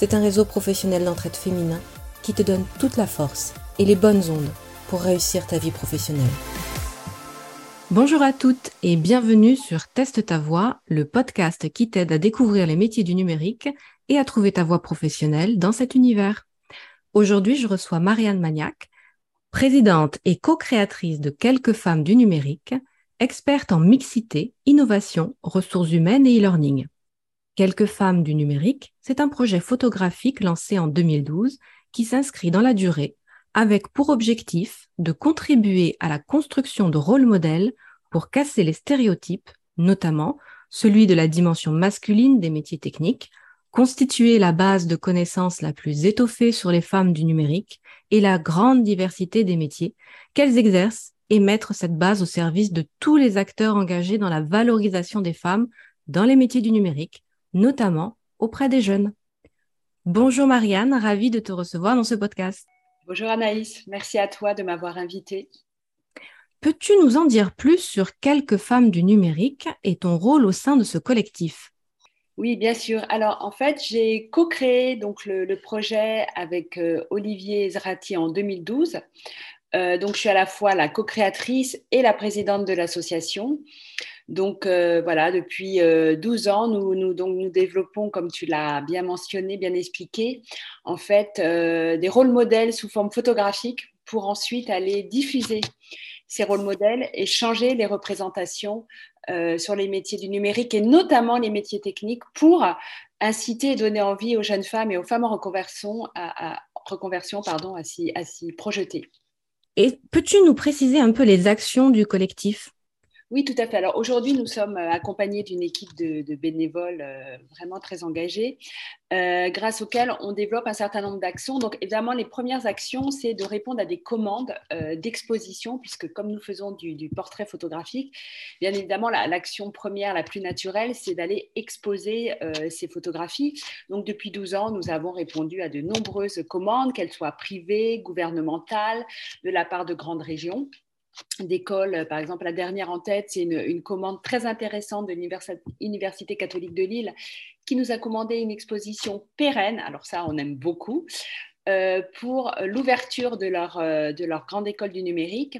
c'est un réseau professionnel d'entraide féminin qui te donne toute la force et les bonnes ondes pour réussir ta vie professionnelle. Bonjour à toutes et bienvenue sur Teste ta voix, le podcast qui t'aide à découvrir les métiers du numérique et à trouver ta voie professionnelle dans cet univers. Aujourd'hui, je reçois Marianne Magnac, présidente et co-créatrice de Quelques femmes du numérique, experte en mixité, innovation, ressources humaines et e-learning. Quelques femmes du numérique, c'est un projet photographique lancé en 2012 qui s'inscrit dans la durée avec pour objectif de contribuer à la construction de rôles modèles pour casser les stéréotypes, notamment celui de la dimension masculine des métiers techniques, constituer la base de connaissances la plus étoffée sur les femmes du numérique et la grande diversité des métiers qu'elles exercent et mettre cette base au service de tous les acteurs engagés dans la valorisation des femmes dans les métiers du numérique, notamment auprès des jeunes. Bonjour Marianne, ravie de te recevoir dans ce podcast. Bonjour Anaïs, merci à toi de m'avoir invitée. Peux-tu nous en dire plus sur quelques femmes du numérique et ton rôle au sein de ce collectif? Oui, bien sûr. Alors, en fait, j'ai co-créé donc le, projet avec euh, Olivier Zrati en 2012. Euh, donc, je suis à la fois la co-créatrice et la présidente de l'association. Donc euh, voilà, depuis 12 euh, ans, nous, nous, développons, comme tu l'as bien mentionné, bien expliqué, en fait, euh, des rôles modèles sous forme photographique pour ensuite aller diffuser ces rôles modèles et changer les représentations sur les métiers du numérique et notamment les métiers techniques pour inciter et donner envie aux jeunes femmes et aux femmes en reconversion à, reconversion, pardon, à s'y projeter. Et peux-tu nous préciser un peu les actions du collectif? Oui, tout à fait. Alors aujourd'hui, nous sommes euh, accompagnés d'une équipe de, bénévoles euh, vraiment très engagés, euh, grâce auxquels on développe un certain nombre d'actions. Donc évidemment, les premières actions, c'est de répondre à des commandes d'exposition, puisque comme nous faisons du, portrait photographique, bien évidemment, l'action première, la plus naturelle, c'est d'aller exposer ces photographies. Donc depuis 12 ans, nous avons répondu à de nombreuses commandes, qu'elles soient privées, gouvernementales, de la part de grandes régions d'écoles. Par exemple, la dernière en tête, c'est une, commande très intéressante de l'Université catholique de Lille qui nous a commandé une exposition pérenne. Alors ça, on aime beaucoup. Euh, pour l'ouverture de leur, euh, de leur grande école du numérique.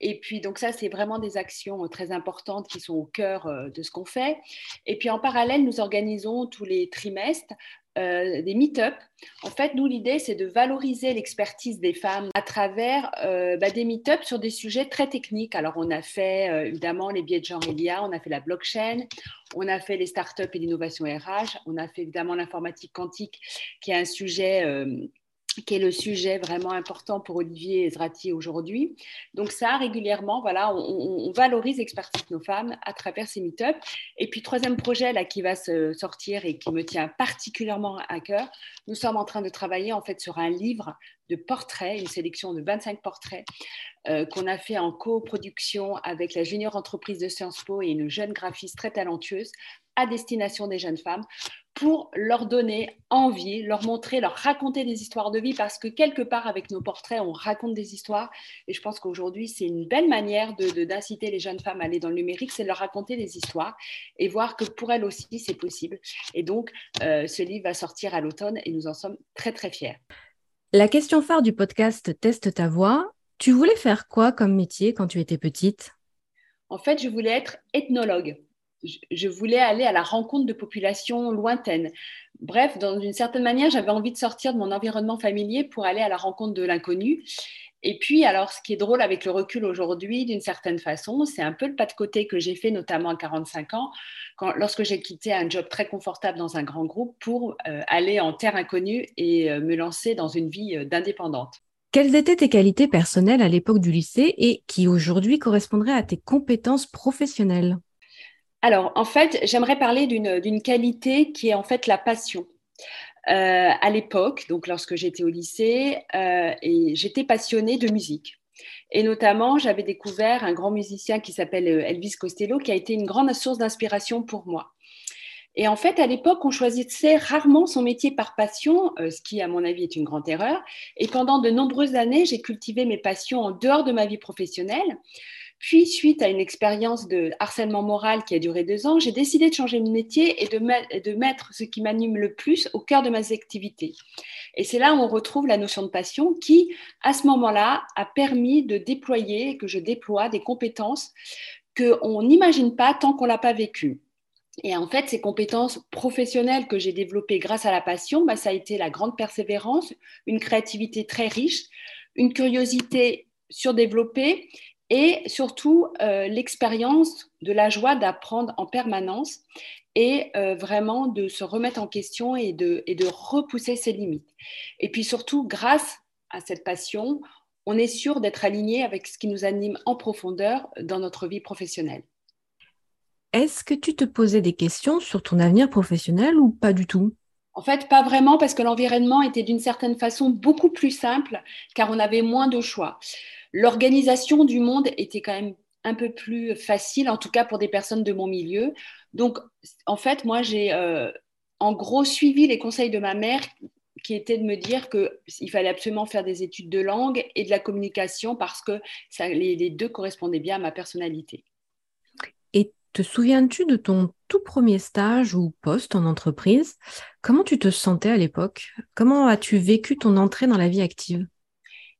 Et puis, donc ça, c'est vraiment des actions très importantes qui sont au cœur euh, de ce qu'on fait. Et puis, en parallèle, nous organisons tous les trimestres euh, des meet-up. En fait, nous, l'idée, c'est de valoriser l'expertise des femmes à travers euh, bah, des meet-up sur des sujets très techniques. Alors, on a fait euh, évidemment les biais de genre Elia, on a fait la blockchain, on a fait les startups et l'innovation RH, on a fait évidemment l'informatique quantique, qui est un sujet qui est le sujet vraiment important pour Olivier Ezrati aujourd'hui. Donc ça, régulièrement, voilà, on, valorise l'expertise de nos femmes à travers ces meet-up. Et puis, troisième projet là, qui va se sortir et qui me tient particulièrement à cœur, nous sommes en train de travailler en fait sur un livre de portraits, une sélection de 25 portraits euh, qu'on a fait en coproduction avec la junior entreprise de Sciences Po et une jeune graphiste très talentueuse à destination des jeunes femmes pour leur donner envie, leur montrer, leur raconter des histoires de vie parce que quelque part avec nos portraits, on raconte des histoires et je pense qu'aujourd'hui, c'est une belle manière de, d'inciter les jeunes femmes à aller dans le numérique, c'est leur raconter des histoires et voir que pour elles aussi, c'est possible. Et donc, euh, ce livre va sortir à l'automne et nous en sommes très, très fiers. La question phare du podcast Teste ta voix, tu voulais faire quoi comme métier quand tu étais petite? En fait, je voulais être ethnologue. Je voulais aller à la rencontre de populations lointaines. Bref, dans une certaine manière, j'avais envie de sortir de mon environnement familier pour aller à la rencontre de l'inconnu. Et puis, alors, ce qui est drôle avec le recul aujourd'hui, d'une certaine façon, c'est un peu le pas de côté que j'ai fait, notamment à 45 ans, lorsque j'ai quitté un job très confortable dans un grand groupe pour euh, aller en terre inconnue et euh, me lancer dans une vie euh, d'indépendante. Quelles étaient tes qualités personnelles à l'époque du lycée et qui aujourd'hui correspondraient à tes compétences professionnelles? Alors, en fait, j'aimerais parler d'une qualité qui est en fait la passion. Euh, à l'époque, donc lorsque j'étais au lycée, euh, j'étais passionnée de musique. Et notamment, j'avais découvert un grand musicien qui s'appelle euh, Elvis Costello, qui a été une grande source d'inspiration pour moi. Et en fait, à l'époque, on choisissait rarement son métier par passion, ce qui, à mon avis, est une grande erreur. Et pendant de nombreuses années, j'ai cultivé mes passions en dehors de ma vie professionnelle. Puis, suite à une expérience de harcèlement moral qui a duré deux ans, j'ai décidé de changer de métier et de, mettre ce qui m'anime le plus au cœur de mes activités. Et c'est là où on retrouve la notion de passion qui, à ce moment-là, a permis de déployer, que je déploie des compétences qu'on n'imagine pas tant qu'on ne l'a pas vécu. Et en fait, ces compétences professionnelles que j'ai développées grâce à la passion, bah, ça a été la grande persévérance, une créativité très riche, une curiosité surdéveloppée et surtout euh, l'expérience de la joie d'apprendre en permanence et euh, vraiment de se remettre en question et de, et de repousser ses limites. Et puis surtout, grâce à cette passion, on est sûr d'être aligné avec ce qui nous anime en profondeur dans notre vie professionnelle. Est-ce que tu te posais des questions sur ton avenir professionnel ou pas du tout? En fait, pas vraiment parce que l'environnement était d'une certaine façon beaucoup plus simple car on avait moins de choix. L'organisation du monde était quand même un peu plus facile, en tout cas pour des personnes de mon milieu. Donc, en fait, moi, j'ai euh, en gros suivi les conseils de ma mère qui était de me dire qu'il fallait absolument faire des études de langue et de la communication parce que les, deux correspondaient bien à ma personnalité. Et te souviens-tu de ton tout premier stage ou poste en entreprise? Comment tu te sentais à l'époque? Comment as-tu vécu ton entrée dans la vie active?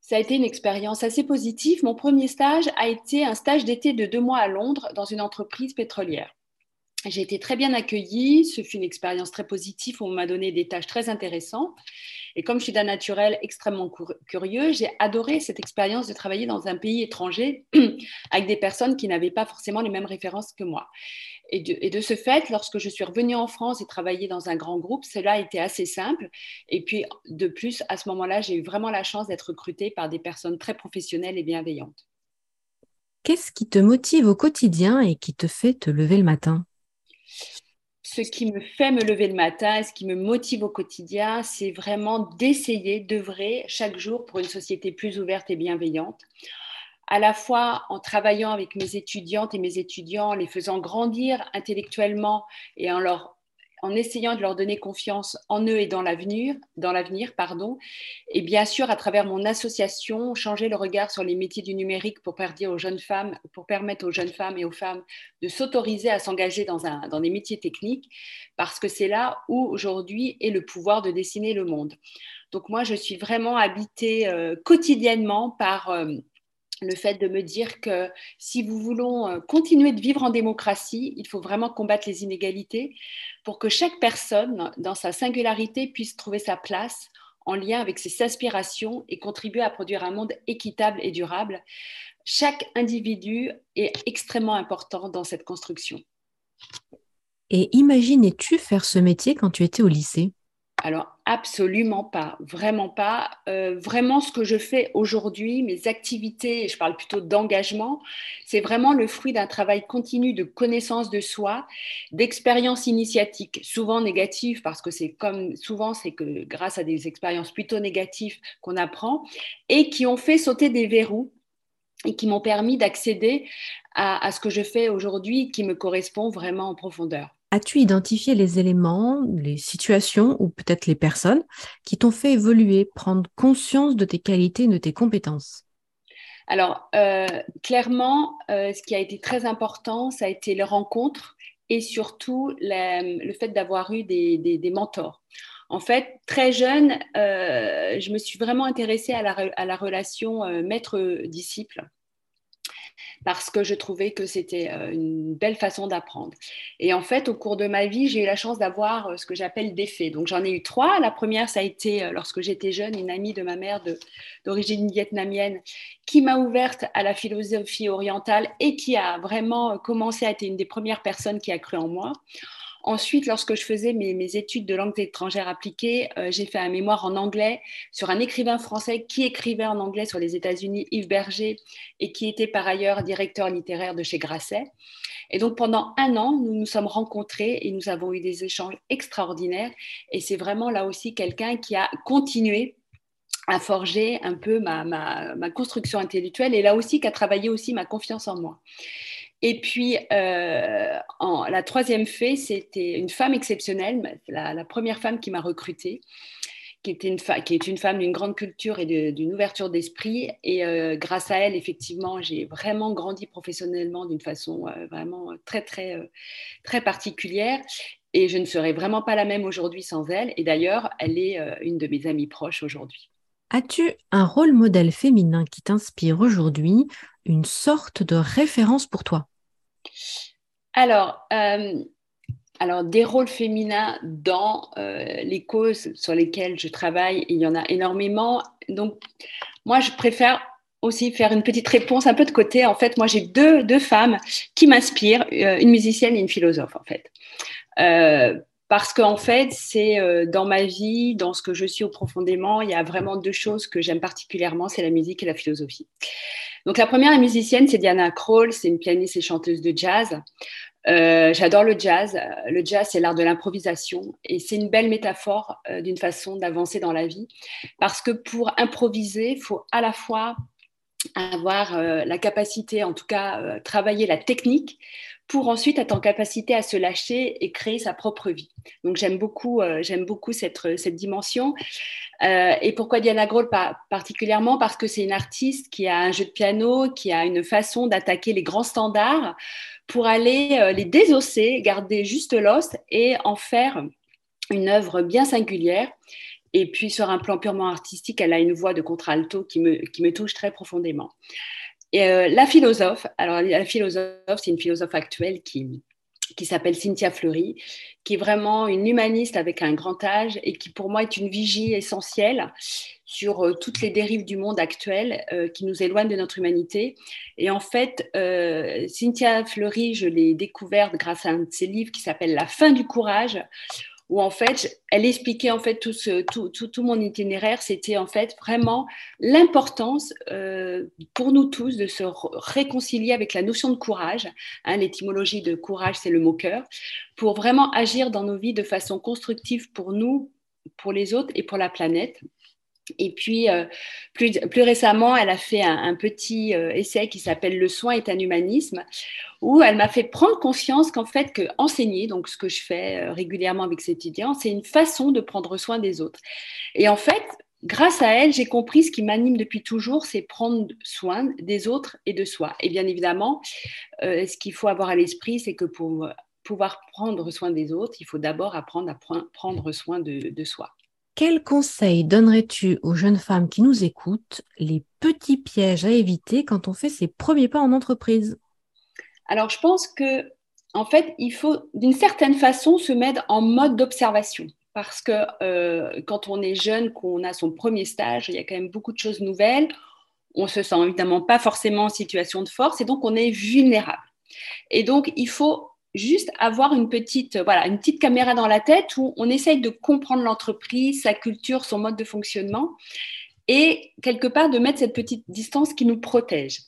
Ça a été une expérience assez positive. Mon premier stage a été un stage d'été de deux mois à Londres dans une entreprise pétrolière. J'ai été très bien accueillie, ce fut une expérience très positive, on m'a donné des tâches très intéressantes. Et comme je suis d'un naturel extrêmement curieux, j'ai adoré cette expérience de travailler dans un pays étranger avec des personnes qui n'avaient pas forcément les mêmes références que moi. Et de, ce fait, lorsque je suis revenue en France et travaillé dans un grand groupe, cela a été assez simple. Et puis, de plus, à ce moment-là, j'ai eu vraiment la chance d'être recrutée par des personnes très professionnelles et bienveillantes. Qu'est-ce qui te motive au quotidien et qui te fait te lever le matin? Ce qui me fait me lever le matin et ce qui me motive au quotidien, c'est vraiment d'essayer d'œuvrer chaque jour pour une société plus ouverte et bienveillante à la fois en travaillant avec mes étudiantes et mes étudiants, les faisant grandir intellectuellement et en leur en essayant de leur donner confiance en eux et dans l'avenir, dans l'avenir, pardon, et bien sûr à travers mon association, changer le regard sur les métiers du numérique pour permettre aux jeunes femmes, pour permettre aux jeunes femmes et aux femmes de s'autoriser à s'engager dans, un, dans des métiers techniques, parce que c'est là où aujourd'hui est le pouvoir de dessiner le monde. Donc moi, je suis vraiment habitée euh, quotidiennement par euh, le fait de me dire que si vous voulons euh, continuer de vivre en démocratie, il faut vraiment combattre les inégalités pour que chaque personne, dans sa singularité, puisse trouver sa place en lien avec ses aspirations et contribuer à produire un monde équitable et durable. Chaque individu est extrêmement important dans cette construction. Et imaginais-tu faire ce métier quand tu étais au lycée? Alors, absolument pas, vraiment pas. Euh, vraiment, ce que je fais aujourd'hui, mes activités, je parle plutôt d'engagement, c'est vraiment le fruit d'un travail continu de connaissance de soi, d'expériences initiatiques, souvent négatives, parce que c'est comme souvent, c'est que grâce à des expériences plutôt négatives qu'on apprend, et qui ont fait sauter des verrous et qui m'ont permis d'accéder à ce que je fais aujourd'hui, qui me correspond vraiment en profondeur. As-tu identifié les éléments, les situations ou peut-être les personnes qui t'ont fait évoluer, prendre conscience de tes qualités et de tes compétences? Alors, euh, clairement, euh, ce qui a été très important, ça a été les rencontres et surtout le fait d'avoir eu des, mentors. En fait, très jeune, euh, je me suis vraiment intéressée à la, à la relation maître-disciple parce que je trouvais que c'était euh, une belle façon d'apprendre. Et en fait, au cours de ma vie, j'ai eu la chance d'avoir euh, ce que j'appelle des faits. Donc j'en ai eu trois. La première, ça a été euh, lorsque j'étais jeune, une amie de ma mère d'origine vietnamienne qui m'a ouverte à la philosophie orientale et qui a vraiment commencé à être une des premières personnes qui a cru en moi. Ensuite, lorsque je faisais mes, études de langue étrangère appliquées, euh, j'ai fait un mémoire en anglais sur un écrivain français qui écrivait en anglais sur les États-Unis, Yves Berger, et qui était par ailleurs directeur littéraire de chez Grasset. Et donc pendant un an, nous nous sommes rencontrés et nous avons eu des échanges extraordinaires. Et c'est vraiment là aussi quelqu'un qui a continué à forger un peu ma, ma, construction intellectuelle et là aussi qui a travaillé aussi ma confiance en moi. Et puis, euh, la troisième fée, c'était une femme exceptionnelle, la, première femme qui m'a recrutée, qui, était une qui est une femme d'une grande culture et d'une ouverture d'esprit. Et euh, grâce à elle, effectivement, j'ai vraiment grandi professionnellement d'une façon euh, vraiment très, très, très particulière. Et je ne serais vraiment pas la même aujourd'hui sans elle. Et d'ailleurs, elle est une de mes amies proches aujourd'hui. As-tu un rôle modèle féminin qui t'inspire aujourd'hui, une sorte de référence pour toi? Alors, euh, alors, des rôles féminins dans euh, les causes sur lesquelles je travaille, il y en a énormément. Donc, moi, je préfère aussi faire une petite réponse un peu de côté. En fait, moi, j'ai deux, deux femmes qui m'inspirent, euh, une musicienne et une philosophe, en fait parce qu'en fait, c'est euh, dans ma vie, dans ce que je suis au profondément, il y a vraiment deux choses que j'aime particulièrement, c'est la musique et la philosophie. Donc la première musicienne, c'est Diana Kroll, c'est une pianiste et chanteuse de jazz. Euh, j'adore le jazz. Le jazz, c'est l'art de l'improvisation et c'est une belle métaphore euh, d'une façon d'avancer dans la vie. Parce que pour improviser, il faut à la fois avoir la capacité, en tout cas travailler la technique pour ensuite être en capacité à se lâcher et créer sa propre vie. Donc j'aime beaucoup, euh, j'aime beaucoup cette, cette dimension. Euh, et pourquoi Diana Grohl particulièrement? Parce que c'est une artiste qui a un jeu de piano, qui a une façon d'attaquer les grands standards pour aller euh, les désosser, garder juste l'os et en faire une œuvre bien singulière. Et puis sur un plan purement artistique, elle a une voix de contralto qui me, qui me touche très profondément. Euh, la philosophe, alors la philosophe, c'est une philosophe actuelle qui, qui s'appelle Cynthia Fleury, qui est vraiment une humaniste avec un grand âge et qui pour moi est une vigie essentielle sur euh, toutes les dérives du monde actuel euh, qui nous éloignent de notre humanité. Et en fait, Cynthia Fleury, je l'ai découverte grâce à un de ses livres qui s'appelle La fin du courage, où en fait, elle expliquait en fait tout, ce, tout, tout, tout mon itinéraire, c'était en fait vraiment l'importance euh, pour nous tous de se réconcilier avec la notion de courage. Hein, L'étymologie de courage, c'est le mot cœur, pour vraiment agir dans nos vies de façon constructive pour nous, pour les autres et pour la planète. Et puis, euh, plus, récemment, elle a fait un, petit euh, essai qui s'appelle Le soin est un humanisme, où elle m'a fait prendre conscience qu'en fait, que enseigner, donc ce que je fais euh, régulièrement avec ses étudiants, c'est une façon de prendre soin des autres. Et en fait, grâce à elle, j'ai compris ce qui m'anime depuis toujours, c'est prendre soin des autres et de soi. Et bien évidemment, ce qu'il faut avoir à l'esprit, c'est que pour pouvoir prendre soin des autres, il faut d'abord apprendre à prendre soin de soi. Quels conseils donnerais-tu aux jeunes femmes qui nous écoutent, les petits pièges à éviter quand on fait ses premiers pas en entreprise? Alors, je pense que, en fait, il faut d'une certaine façon se mettre en mode d'observation. Parce que euh, quand on est jeune, qu'on a son premier stage, il y a quand même beaucoup de choses nouvelles. On se sent évidemment pas forcément en situation de force et donc on est vulnérable. Et donc, il faut juste avoir une petite, voilà, une petite caméra dans la tête où on essaye de comprendre l'entreprise, sa culture, son mode de fonctionnement et quelque part de mettre cette petite distance qui nous protège.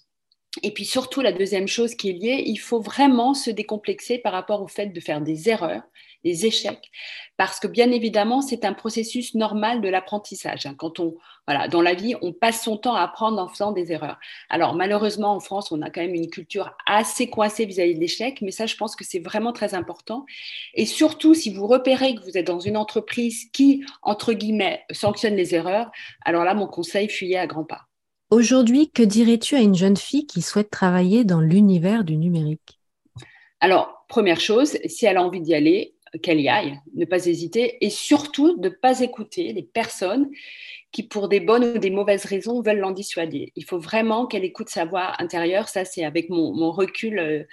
Et puis surtout, la deuxième chose qui est liée, il faut vraiment se décomplexer par rapport au fait de faire des erreurs des échecs, parce que bien évidemment, c'est un processus normal de l'apprentissage. Hein. Quand on, voilà, dans la vie, on passe son temps à apprendre en faisant des erreurs. Alors malheureusement, en France, on a quand même une culture assez coincée vis-à-vis de l'échec, mais ça, je pense que c'est vraiment très important. Et surtout, si vous repérez que vous êtes dans une entreprise qui, entre guillemets, sanctionne les erreurs, alors là, mon conseil, fuyez à grands pas. Aujourd'hui, que dirais-tu à une jeune fille qui souhaite travailler dans l'univers du numérique? Alors, première chose, si elle a envie d'y aller, qu'elle y aille, ne pas hésiter et surtout de ne pas écouter les personnes qui, pour des bonnes ou des mauvaises raisons, veulent l'en dissuader. Il faut vraiment qu'elle écoute sa voix intérieure. Ça, c'est avec mon, recul euh,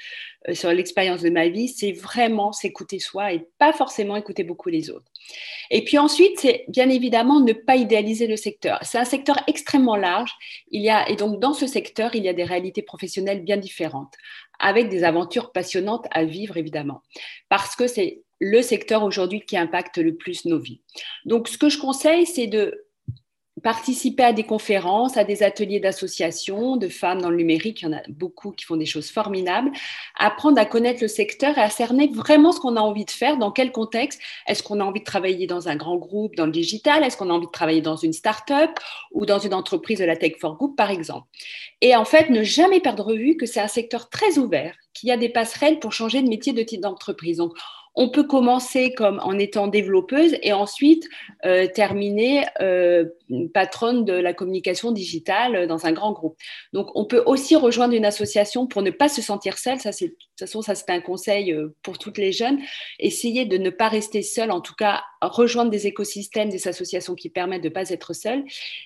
euh, sur l'expérience de ma vie, c'est vraiment s'écouter soi et pas forcément écouter beaucoup les autres. Et puis ensuite, c'est bien évidemment ne pas idéaliser le secteur. C'est un secteur extrêmement large. Il y a, et donc, dans ce secteur, il y a des réalités professionnelles bien différentes, avec des aventures passionnantes à vivre, évidemment. Parce que c'est le secteur aujourd'hui qui impacte le plus nos vies. Donc, ce que je conseille, c'est de participer à des conférences, à des ateliers d'associations de femmes dans le numérique. Il y en a beaucoup qui font des choses formidables. Apprendre à connaître le secteur et à cerner vraiment ce qu'on a envie de faire, dans quel contexte. Est-ce qu'on a envie de travailler dans un grand groupe, dans le digital? Est-ce qu'on a envie de travailler dans une start-up ou dans une entreprise de la Tech for Group, par exemple? Et en fait, ne jamais perdre vue que c'est un secteur très ouvert, qu'il y a des passerelles pour changer de métier de type d'entreprise. Donc, on peut commencer comme en étant développeuse et ensuite euh, terminer euh, patronne de la communication digitale dans un grand groupe. Donc, on peut aussi rejoindre une association pour ne pas se sentir seule. Ça, c'est, de toute façon, c'est un conseil euh, pour toutes les jeunes. Essayer de ne pas rester seule, en tout cas, rejoindre des écosystèmes, des associations qui permettent de ne pas être seule.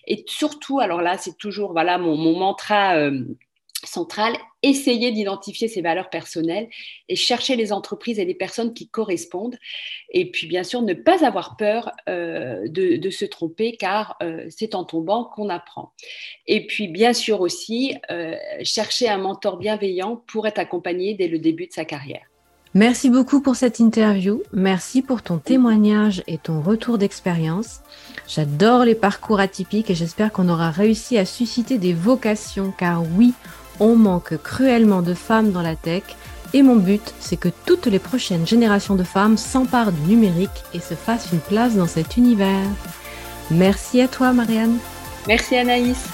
Et surtout, alors là, c'est toujours voilà mon mantra centrale, essayer d'identifier ses valeurs personnelles et chercher les entreprises et les personnes qui correspondent. Et puis, bien sûr, ne pas avoir peur euh, de, se tromper, car euh, c'est en tombant qu'on apprend. Et puis, bien sûr aussi, euh, chercher un mentor bienveillant pour être accompagné dès le début de sa carrière. Merci beaucoup pour cette interview. Merci pour ton témoignage et ton retour d'expérience. J'adore les parcours atypiques et j'espère qu'on aura réussi à susciter des vocations, car oui, on manque cruellement de femmes dans la tech et mon but, c'est que toutes les prochaines générations de femmes s'emparent du numérique et se fassent une place dans cet univers. Merci à toi, Marianne. Merci, Anaïs.